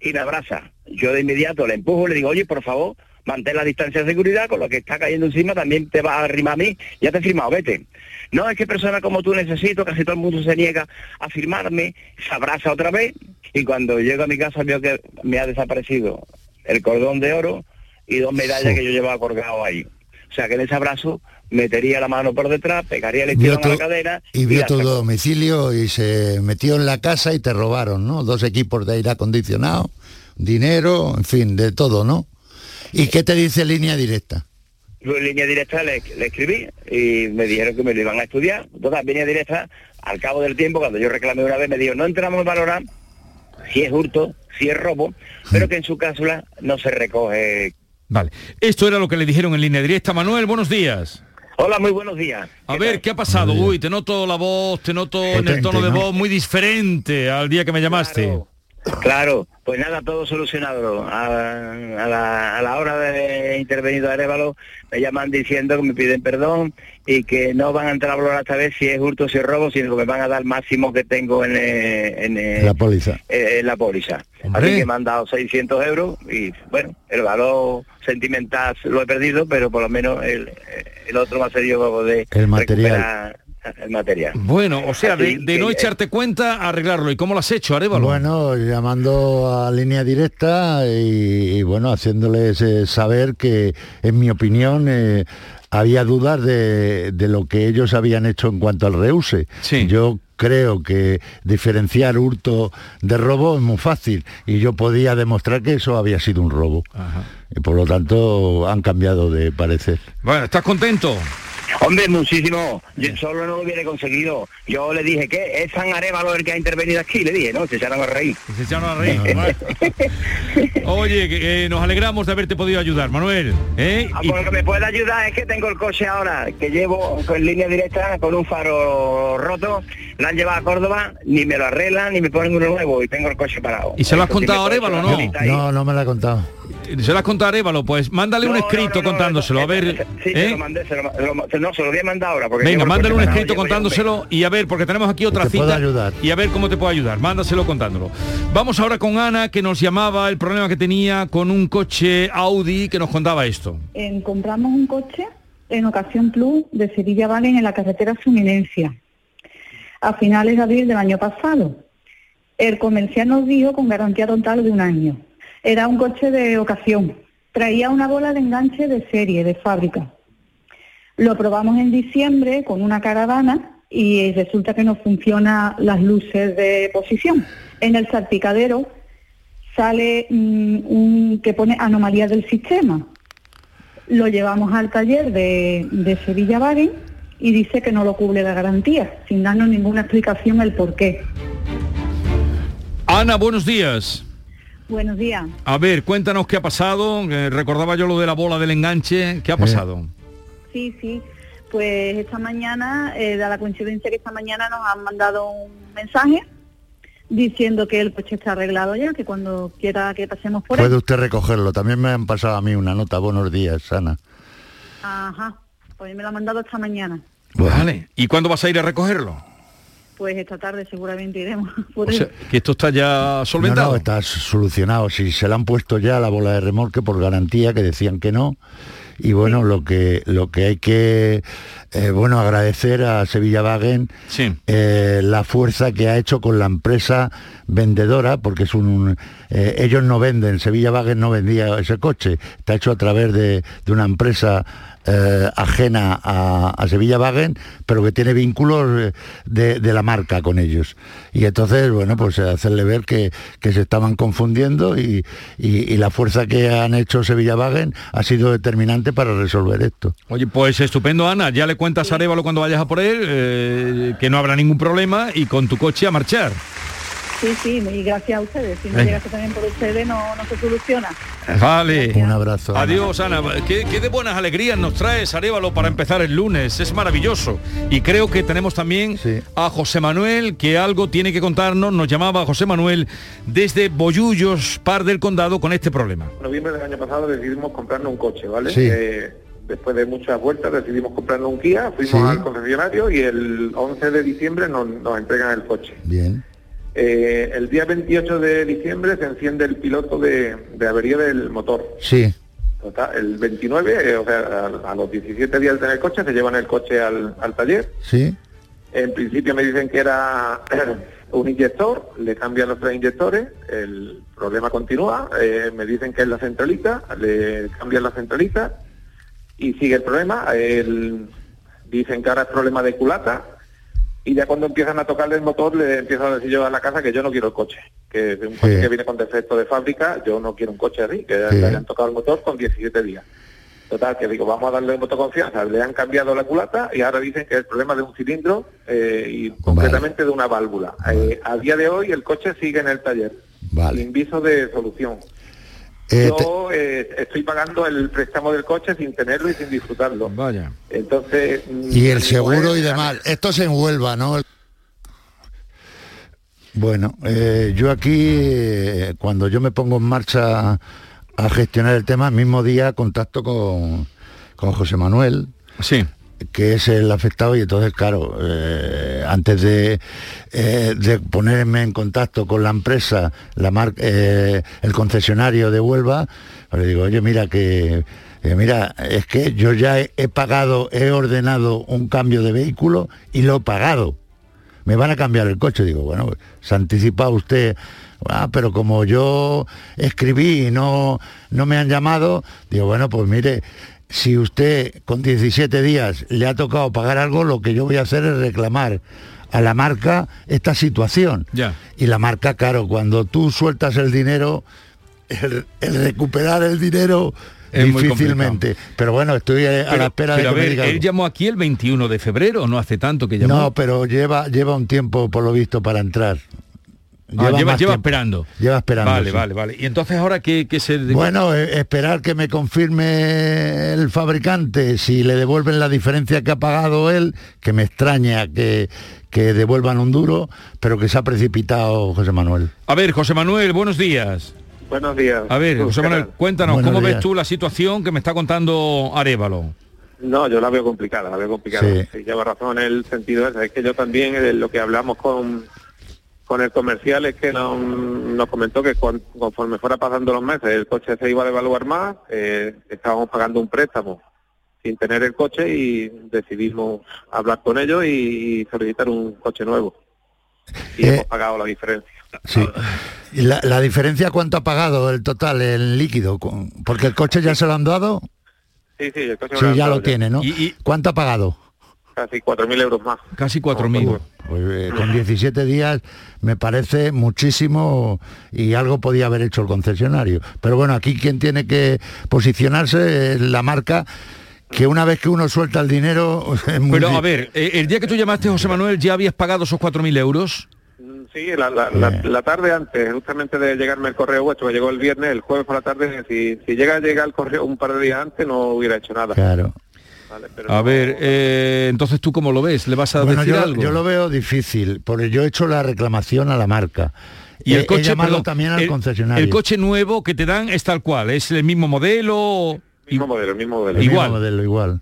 y me abraza. Yo de inmediato le empujo, le digo, oye, por favor, mantén la distancia de seguridad, con lo que está cayendo encima también te va a arrimar a mí, ya te he firmado, vete. No, es que personas como tú necesito, casi todo el mundo se niega a firmarme, se abraza otra vez y cuando llego a mi casa veo que me ha desaparecido el cordón de oro y dos medallas que yo llevaba colgado ahí. O sea que en ese abrazo metería la mano por detrás, pegaría el estirón a la cadera y vio la tu domicilio y se metió en la casa y te robaron, ¿no? Dos equipos de aire acondicionado, dinero, en fin, de todo, ¿no? ¿Y qué te dice línea directa? En línea directa le, le escribí y me dijeron que me lo iban a estudiar. Entonces, en línea directa, al cabo del tiempo, cuando yo reclamé una vez, me dijo, no entramos a valorar si es hurto, si es robo, pero que en su cápsula no se recoge. Vale. Esto era lo que le dijeron en línea directa. Manuel, buenos días. Hola, muy buenos días. A ver, ¿qué ha pasado? Uy, te noto la voz, te noto en el tono de ¿no? voz muy diferente al día que me llamaste. Claro, pues nada, todo solucionado. A, a la, a la hora de intervenido Arevalo, me llaman diciendo que me piden perdón y que no van a entrar a valorar esta vez si es hurto o si es robo, sino que me van a dar el máximo que tengo en, en, La póliza. en la póliza. Hombre. Así que me han dado 600 euros y bueno, el valor sentimental lo he perdido, pero por lo menos el, el otro va a ser yo de El material. recuperar el material. Bueno, o sea, de, no echarte cuenta, arreglarlo. ¿Y cómo lo has hecho, Arevalo? Bueno, llamando a línea directa y, y, bueno, haciéndoles eh, saber que, en mi opinión, eh, había dudas de, de lo que ellos habían hecho en cuanto al reuse. Yo creo que diferenciar hurto de robo es muy fácil y yo podía demostrar que eso había sido un robo. Y por lo tanto han cambiado de parecer. Bueno, ¿estás contento? Hombre, muchísimo. Yo solo no lo hubiera conseguido. Yo le dije que es San Arevalo el que ha intervenido aquí, le dije, ¿no? Se echaron a reír. Se echaron a reír. Oye, que, eh, nos alegramos de haberte podido ayudar, Manuel. ¿eh? Ah, Y- pues lo que me puede ayudar es que tengo el coche ahora, que llevo en línea directa con un faro roto, lo han llevado a Córdoba, ni me lo arreglan, ni me ponen uno nuevo y tengo el coche parado. ¿Y se lo has contado a Arevalo, no? No, no me la ha contado. Se lo has contado a Arevalo, pues mándale un escrito no, no, contándoselo, a ver. Sí, se ¿eh? lo mandé, se lo, no, se lo voy a mandar ahora. Porque Venga, mándale un escrito contándoselo y a ver, porque tenemos aquí otra te cita ayudar. y a ver cómo te puedo ayudar. Mándaselo contándolo. Vamos ahora con Ana, que nos llamaba el problema que tenía con un coche Audi que nos contaba esto. Eh, compramos un coche en ocasión plus de Sevilla Valen en la carretera Fluminencia a finales de abril del año pasado. El comercial nos dijo con garantía total de un año. Era un coche de ocasión. Traía una bola de enganche de serie, de fábrica. Lo probamos en diciembre con una caravana y resulta que no funcionan las luces de posición. En el salpicadero sale mm, un que pone anomalía del sistema. Lo llevamos al taller de, Sevilla Wagen y dice que no lo cubre la garantía, sin darnos ninguna explicación el por qué. Ana, buenos días. Buenos días. A ver, cuéntanos qué ha pasado. Eh, recordaba yo lo de la bola del enganche. ¿Qué ha pasado? Sí, sí. Pues esta mañana, eh, da la coincidencia que esta mañana nos han mandado un mensaje diciendo que el coche está arreglado ya, que cuando quiera que pasemos por Puede él. usted recogerlo. También me han pasado a mí una nota. Buenos días, Ana. Ajá. Pues me lo han mandado esta mañana. Vale. ¿Y cuándo vas a ir a recogerlo? Pues esta tarde seguramente iremos por O él. sea, que esto está ya solventado. No, no, está solucionado. Si se le han puesto ya la bola de remolque por garantía, que decían que no. Y bueno, lo que lo que hay que eh, bueno agradecer a Sevilla Wagen eh, la fuerza que ha hecho con la empresa vendedora, porque es un eh, ellos no venden, Sevilla Wagen no vendía ese coche, está hecho a través de, de una empresa eh, ajena a, a Sevilla Wagen, pero que tiene vínculos eh, de, de la marca con ellos. Y entonces, bueno, pues hacerle ver que, que se estaban confundiendo y, y- y la fuerza que han hecho Sevilla Wagen ha sido determinante para resolver esto. Oye, pues estupendo, Ana. Ya le cuentas a Arevalo cuando vayas a por él, eh, que no habrá ningún problema y con tu coche a marchar. Sí, sí, y gracias a ustedes. Si no Eh. llegase también por ustedes, no, no se soluciona. Vale. Un abrazo. Ana. Adiós, Ana. ¿Qué, qué de buenas alegrías nos traes, Arevalo, para empezar el lunes. Es maravilloso. Y creo que tenemos también a José Manuel, que algo tiene que contarnos. Nos llamaba José Manuel desde Boyullos, Par del Condado, con este problema. En noviembre del año pasado decidimos comprarnos un coche, ¿vale? Sí. Eh, después de muchas vueltas decidimos comprarnos un Kia, fuimos Sí. al concesionario y el 11 de diciembre nos, nos entregan el coche. Bien. Eh, el día 28 de diciembre se enciende el piloto de, de avería del motor. Sí. Total, el 29, eh, o sea, a, a los 17 días de tener el coche, se llevan el coche al, al taller. Sí. En principio me dicen que era un inyector, le cambian los tres inyectores, el problema continúa, eh, me dicen que es la centralita, le cambian la centralita y sigue el problema. El- dicen que ahora es problema de culata y ya cuando empiezan a tocarle el motor le empiezo a decir yo a la casa que yo no quiero el coche, que es un coche Sí. que viene con defecto de fábrica, yo no quiero un coche así, que Sí. le hayan tocado el motor con 17 días. Total, que digo, vamos a darle de confianza. Le han cambiado la culata y ahora dicen que es el problema de un cilindro eh, y concretamente de una válvula. Eh, a día de hoy el coche sigue en el taller, sin viso de solución. Eh, Yo eh, estoy pagando el préstamo del coche sin tenerlo y sin disfrutarlo. Vaya. Entonces... mm, Y el digo, seguro eh, y demás. Esto se envuelva, ¿no? Bueno, eh, yo aquí, eh, cuando yo me pongo en marcha a gestionar el tema, el mismo día contacto con, con José Manuel. Sí. Que es el afectado y entonces claro eh, antes de, eh, de ponerme en contacto con la empresa la mar- eh, el concesionario de Huelva pues le digo oye mira que mira es que yo ya he, pagado he ordenado un cambio de vehículo y lo he pagado. Me van a cambiar el coche digo bueno se ha anticipado usted Ah, pero como yo escribí y no, no me han llamado, digo, bueno, pues mire, si usted con 17 días le ha tocado pagar algo, lo que yo voy a hacer es reclamar a la marca esta situación. Ya. Y la marca, claro, cuando tú sueltas el dinero, el, el recuperar el dinero Es muy difícilmente. Pero bueno, estoy a la espera de pero que a me ver, diga él algo. llamó aquí el 21 de febrero, no hace tanto que llamó. No, pero lleva, lleva un tiempo, por lo visto, para entrar. Ah, lleva, esperando. Lleva esperando. Vale, sí. vale, vale. Y entonces ahora qué, qué se... Bueno, eh, esperar que me confirme el fabricante si le devuelven la diferencia que ha pagado él, que me extraña que, que devuelvan un duro, pero que se ha precipitado José Manuel. A ver, José Manuel, buenos días. Buenos días. A ver, José ¿Qué Manuel, cuéntanos, Buenos ¿cómo ves tú la situación que me está contando Arevalo? No, yo la veo complicada, la veo complicada. Sí. Sí, lleva razón en el sentido ese. Es que yo también, eh, lo que hablamos con, con el comercial es que nos, nos comentó que con- conforme fuera pasando los meses el coche se iba a devaluar más, eh, estábamos pagando un préstamo sin tener el coche y decidimos hablar con ellos y, y solicitar un coche nuevo. Y Eh, hemos pagado la diferencia. Sí. ¿Y la, la diferencia cuánto ha pagado el total, el líquido? Porque el coche ya se lo han dado. Sí, sí, el coche Sí, lo ya lo tiene, ¿no? ¿Cuánto ha pagado? Casi 4.000 euros más. Casi 4.000. Pues, eh, con 17 días me parece muchísimo y algo podía haber hecho el concesionario. Pero bueno, aquí quien tiene que posicionarse es la marca que una vez que uno suelta el dinero es muy Pero a ver, eh, el día que tú llamaste, José Manuel, ¿ya habías pagado esos 4.000 euros? Sí, la, la, la- la tarde antes, justamente de llegarme el correo vuestro, que llegó el viernes, el jueves por la tarde, si, si llega a llegar el correo un par de días antes no hubiera hecho nada. Claro. Vale, pero A ver, eh, entonces tú cómo lo ves, ¿le vas a Bueno, decir yo, algo? yo lo veo difícil, porque yo he hecho la reclamación a la marca. Y He- el coche, he llamado perdón, también al el- concesionario. El coche nuevo que te dan es tal cual, es el mismo modelo. mismo modelo, el mismo modelo. El Igual. mismo modelo, igual.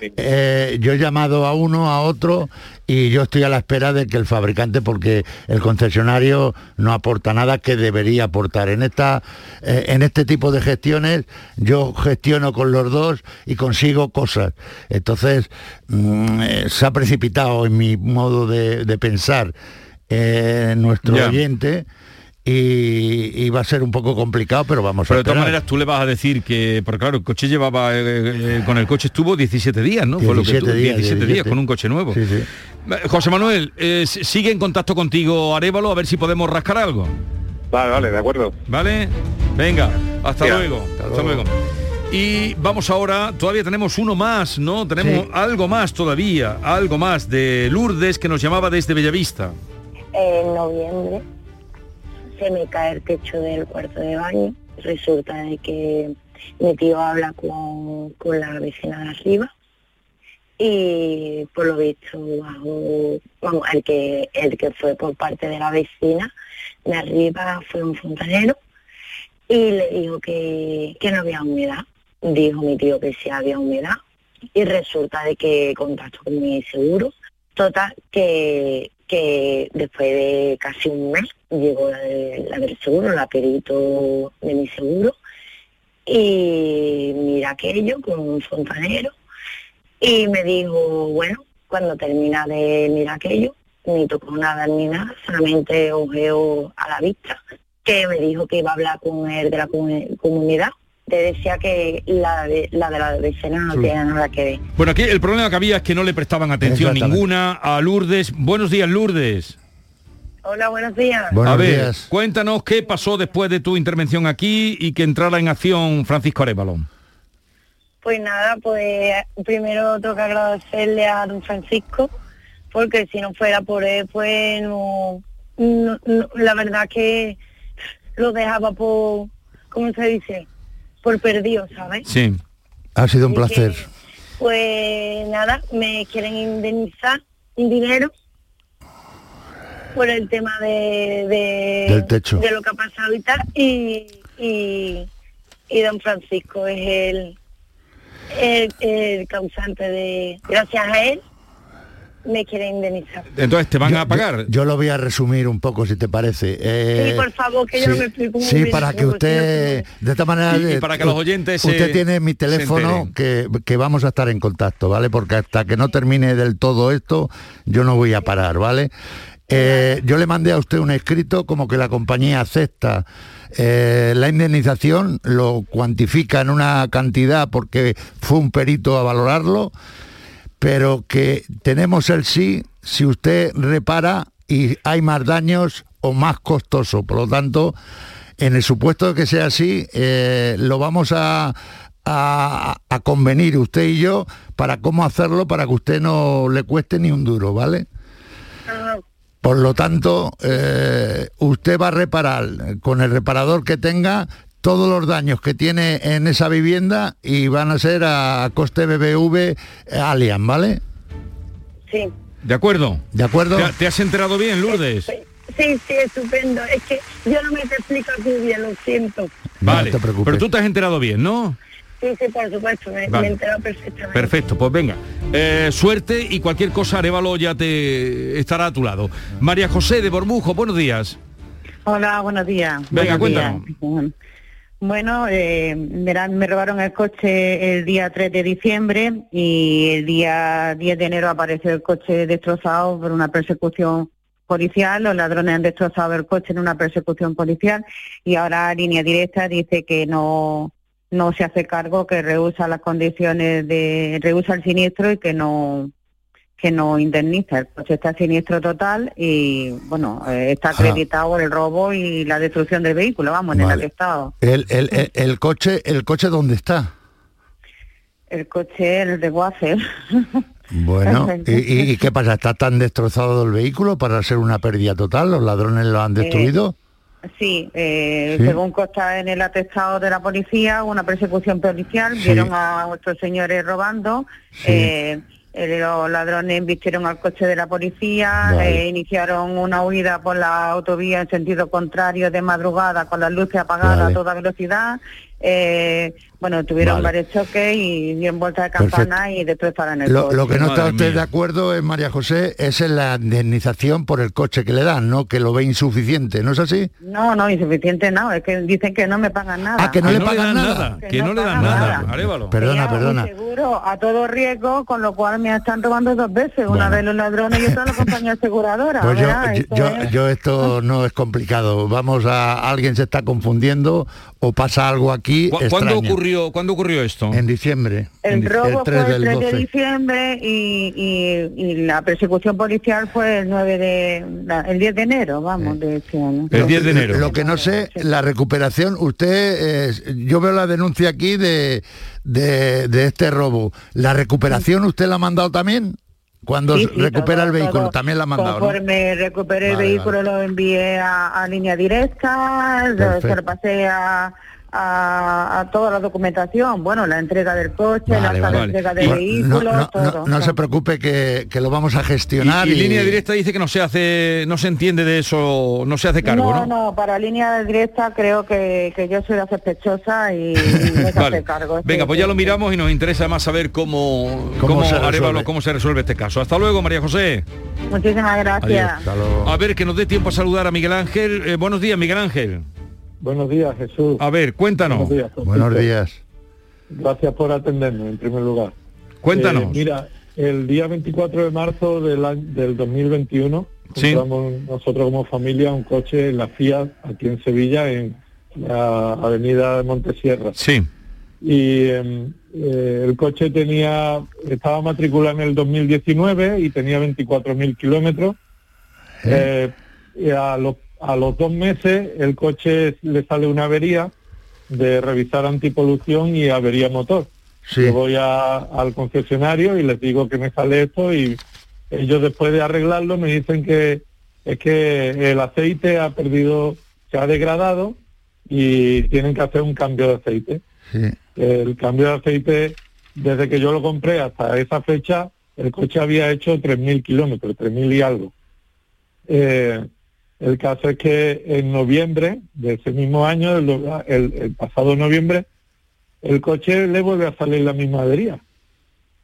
Eh, yo he llamado a uno, a otro, y yo estoy a la espera de que el fabricante, porque el concesionario no aporta nada que debería aportar. En, esta, eh, en este tipo de gestiones yo gestiono con los dos y consigo cosas. Entonces, mm, eh, se ha precipitado en mi modo de, de pensar eh, nuestro Ya. oyente. Y, y va a ser un poco complicado, pero vamos Pero a de todas maneras tú le vas a decir que, porque claro, el coche llevaba, eh, eh, con el coche estuvo 17 días, ¿no? Fue lo que 17 tú- días, 17 días 17. con un coche nuevo. Sí, sí. Eh, José Manuel, eh, sigue en contacto contigo Arevalo a ver si podemos rascar algo. Vale, vale, de acuerdo. ¿Vale? Venga, hasta Ya. luego. Hasta, luego. Y vamos ahora, todavía tenemos uno más, ¿no? Tenemos algo más todavía, algo más de Lourdes que nos llamaba desde Bellavista. En noviembre se me cae el techo del cuarto de baño. Resulta de que mi tío habla con, con la vecina de arriba y por lo visto bajo, vamos, el que, el que fue por parte de la vecina de arriba fue un fontanero y le dijo que, que no había humedad dijo mi tío que sí había humedad y resulta de que contacto con mi seguro. Total, que, que después de casi un mes llegó la, del seguro, la perito de mi seguro, y mira aquello con un fontanero, y me dijo, bueno, cuando termina de mirar aquello, ni tocó nada ni nada, solamente ojeo a la vista, que me dijo que iba a hablar con él de la comunidad te decía que la de la, de la vecina no tiene nada que ver. Bueno, aquí el problema que había es que no le prestaban atención ninguna a Lourdes. Buenos días, Lourdes. Hola, buenos días. a ver, cuéntanos qué pasó después de tu intervención aquí y que entrara en acción Francisco Arevalo. Pues nada, pues primero tengo que agradecerle a don Francisco, porque si no fuera por él, pues no, la verdad que lo dejaba por, ¿cómo se dice? Por perdido, ¿sabes? Sí. Ha sido un placer. pues nada, me quieren indemnizar un dinero por el tema de, Del techo. de lo que ha pasado y tal y, y, don Francisco es el, el, el causante de gracias a él me quiere indemnizar. Entonces, ¿te van a pagar? Yo, lo voy a resumir un poco, si te parece. sí, eh, por favor, que yo no me explico Sí, para que usted, de esta manera... Y, eh, para que los oyentes Usted tiene mi teléfono, que, que, vamos a estar en contacto, ¿vale? Porque hasta que no termine del todo esto, yo no voy a parar, ¿vale? Eh, yo le mandé a usted un escrito como que la compañía acepta la indemnización, lo cuantifica en una cantidad porque fue un perito a valorarlo pero que tenemos el sí si usted repara y hay más daños o más costoso. Por lo tanto, en el supuesto de que sea así, eh, lo vamos a, a, convenir usted y yo para cómo hacerlo para que usted no le cueste ni un duro, ¿vale? Por lo tanto, eh, usted va a reparar con el reparador que tenga todos los daños que tiene en esa vivienda y van a ser a coste BBV eh, Allian, ¿vale? Sí. ¿De acuerdo? ¿De acuerdo? ¿Te, has enterado bien, Lourdes? Sí, sí, estupendo. Es que yo no me te explico muy bien, lo siento. Vale, pero tú te has enterado bien, ¿no? Sí, sí, por supuesto, me, he enterado perfectamente. Perfecto, pues venga. Eh, suerte y cualquier cosa, Arevalo ya te estará a tu lado. María José de Bormujo, buenos días. Hola, buenos días. Venga, cuéntanos. Bueno, eh, me robaron el coche el día 3 de diciembre y el día 10 de enero apareció el coche destrozado por una persecución policial. Los ladrones han destrozado el coche en una persecución policial y ahora Línea Directa dice que no no se hace cargo, que rehúsa las condiciones de rehúsa el siniestro y que no que no indemniza. El coche está siniestro total y, bueno, eh, está acreditado el robo y la destrucción del vehículo, vamos, en el estado. El, el, el, coche, ¿El coche dónde está? El coche, el de Guacer. Bueno, ¿y, qué pasa? ¿Está tan destrozado el vehículo para ser una pérdida total? ¿Los ladrones lo han destruido? Eh, sí, eh, según consta en el atestado de la policía, una persecución policial, vieron a nuestros señores robando. Eh, eh, los ladrones vistieron al coche de la policía, eh, iniciaron una huida por la autovía en sentido contrario de madrugada con las luces apagadas a toda velocidad. Eh, bueno, tuvieron varios choques y dieron vuelta de campana y después paran el lo, coche. Lo que no está usted de acuerdo, es, María José, es en la indemnización por el coche que le dan, ¿no? Que lo ve insuficiente, ¿no es así? No, no, insuficiente no, es que dicen que no me pagan nada. Ah, que no, le, pagan nada. Que, no, le dan nada, Perdona, perdona. seguro a todo riesgo, con lo cual me están robando dos veces, una vez los ladrones y otra la compañía aseguradora. Pues yo, yo, esto no es complicado. Vamos a, alguien se está confundiendo o pasa algo aquí aquí ¿Cuándo ocurrió, ¿Cuándo ocurrió esto? En diciembre. El robo fue el 3 de diciembre y, la persecución policial fue el 9 de el 10 de enero, vamos, de este año. El 10 de enero. Lo que no sé, la recuperación, usted, yo veo la denuncia aquí de, de, este robo. ¿La recuperación usted la ha mandado también? Cuando recupera el vehículo, también la ha mandado. Conforme recuperé el vehículo lo envié a, línea directa, se lo pasé a a, toda la documentación, bueno, la entrega del coche, la entrega del vehículo, no, todo. No, se preocupe que, lo vamos a gestionar. Y, línea directa dice que no se hace, no se entiende de eso, no se hace cargo, ¿no? No, para línea directa creo que, yo soy la sospechosa y, no se hace cargo. Venga, pues ya lo miramos y nos interesa más saber cómo, cómo, se, resuelve? cómo se resuelve este caso. Hasta luego, María José. Muchísimas gracias. a ver, que nos dé tiempo a saludar a Miguel Ángel. Eh, buenos días, Miguel Ángel. Buenos días, Jesús. A ver, cuéntanos. Buenos días. Gracias por atenderme, en primer lugar. Cuéntanos. Eh, mira, el día 24 de marzo del, del 2021 compramos nosotros como familia un coche en la Fiat aquí en Sevilla, en la avenida de Montesierra. Sí. Y em, eh, el coche tenía estaba matriculado en el 2019 y tenía 24.000 kilómetros. Eh, a los a los dos meses el coche le sale una avería de revisar antipolución y avería motor. Yo voy al concesionario y les digo que me sale esto y ellos después de arreglarlo me dicen que es que el aceite ha perdido, se ha degradado y tienen que hacer un cambio de aceite. El cambio de aceite, desde que yo lo compré hasta esa fecha, el coche había hecho 3.000 kilómetros, 3.000 y algo. Eh, el caso es que en noviembre de ese mismo año, el, pasado noviembre, el coche le vuelve a salir la misma avería.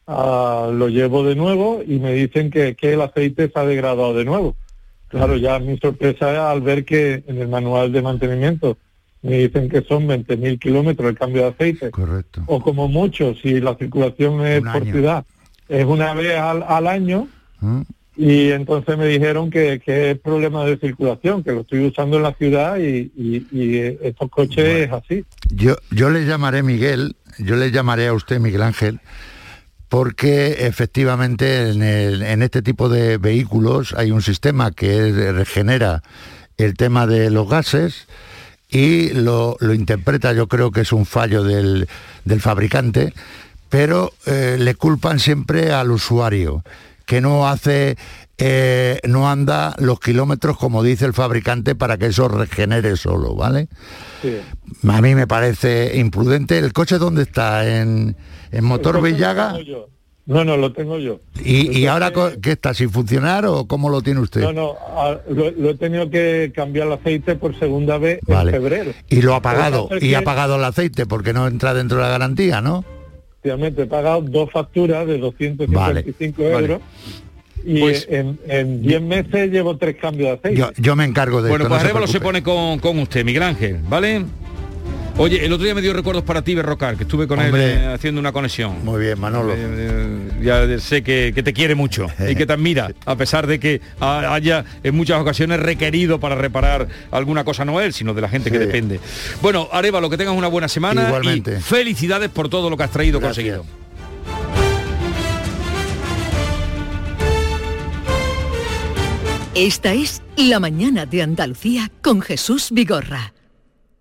Ah, lo llevo de nuevo y me dicen que, el aceite se ha degradado de nuevo. Claro, ya mi sorpresa es al ver que en el manual de mantenimiento me dicen que son 20.000 kilómetros el cambio de aceite. Correcto. O como mucho, si la circulación es por ciudad, es una vez al, año, mm y entonces me dijeron que, que, es problema de circulación, que lo estoy usando en la ciudad y, estos coches es así. Yo, yo le llamaré Miguel, yo le llamaré a usted Miguel Ángel, porque efectivamente en, en este tipo de vehículos hay un sistema que regenera el tema de los gases y lo, lo interpreta, yo creo que es un fallo del, del fabricante, pero eh, le culpan siempre al usuario que no hace, eh, no anda los kilómetros como dice el fabricante para que eso regenere solo, ¿vale? A mí me parece imprudente. ¿El coche dónde está? ¿En, en Motor Villaga? No, no, lo tengo yo. ¿Y, ahora qué está, sin funcionar o cómo lo tiene usted? No, no, lo, he tenido que cambiar el aceite por segunda vez en febrero. ¿Y lo ha pagado? ¿Y ha pagado el aceite porque no entra dentro de la garantía, no? Efectivamente he pagado dos facturas de 255 euros. Y pues- en 10 meses llevo tres cambios de aceite. Yo, me encargo de Bueno, esto, pues no se, pone con, con usted, Miguel Ángel, ¿vale? Oye, el otro día me dio recuerdos para ti, Berrocar, que estuve con él eh, haciendo una conexión. Muy bien, Manolo. Eh, eh, ya sé que, te quiere mucho y que te admira, a pesar de que haya en muchas ocasiones requerido para reparar alguna cosa no él, sino de la gente que depende. Bueno, Areva, lo que tengas una buena semana Igualmente. y felicidades por todo lo que has traído conseguido. Esta es La mañana de Andalucía con Jesús Vigorra.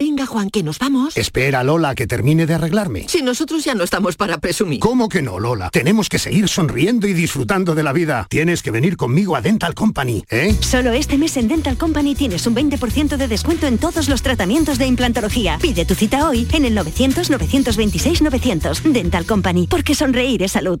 Venga, Juan, que nos vamos. Espera, Lola, que termine de arreglarme. Si nosotros ya no estamos para presumir. ¿Cómo que no, Lola? Tenemos que seguir sonriendo y disfrutando de la vida. Tienes que venir conmigo a Dental Company, ¿eh? Solo este mes en Dental Company tienes un 20% de descuento en todos los tratamientos de implantología. Pide tu cita hoy en el 900-926-900. Dental Company, porque sonreír es salud.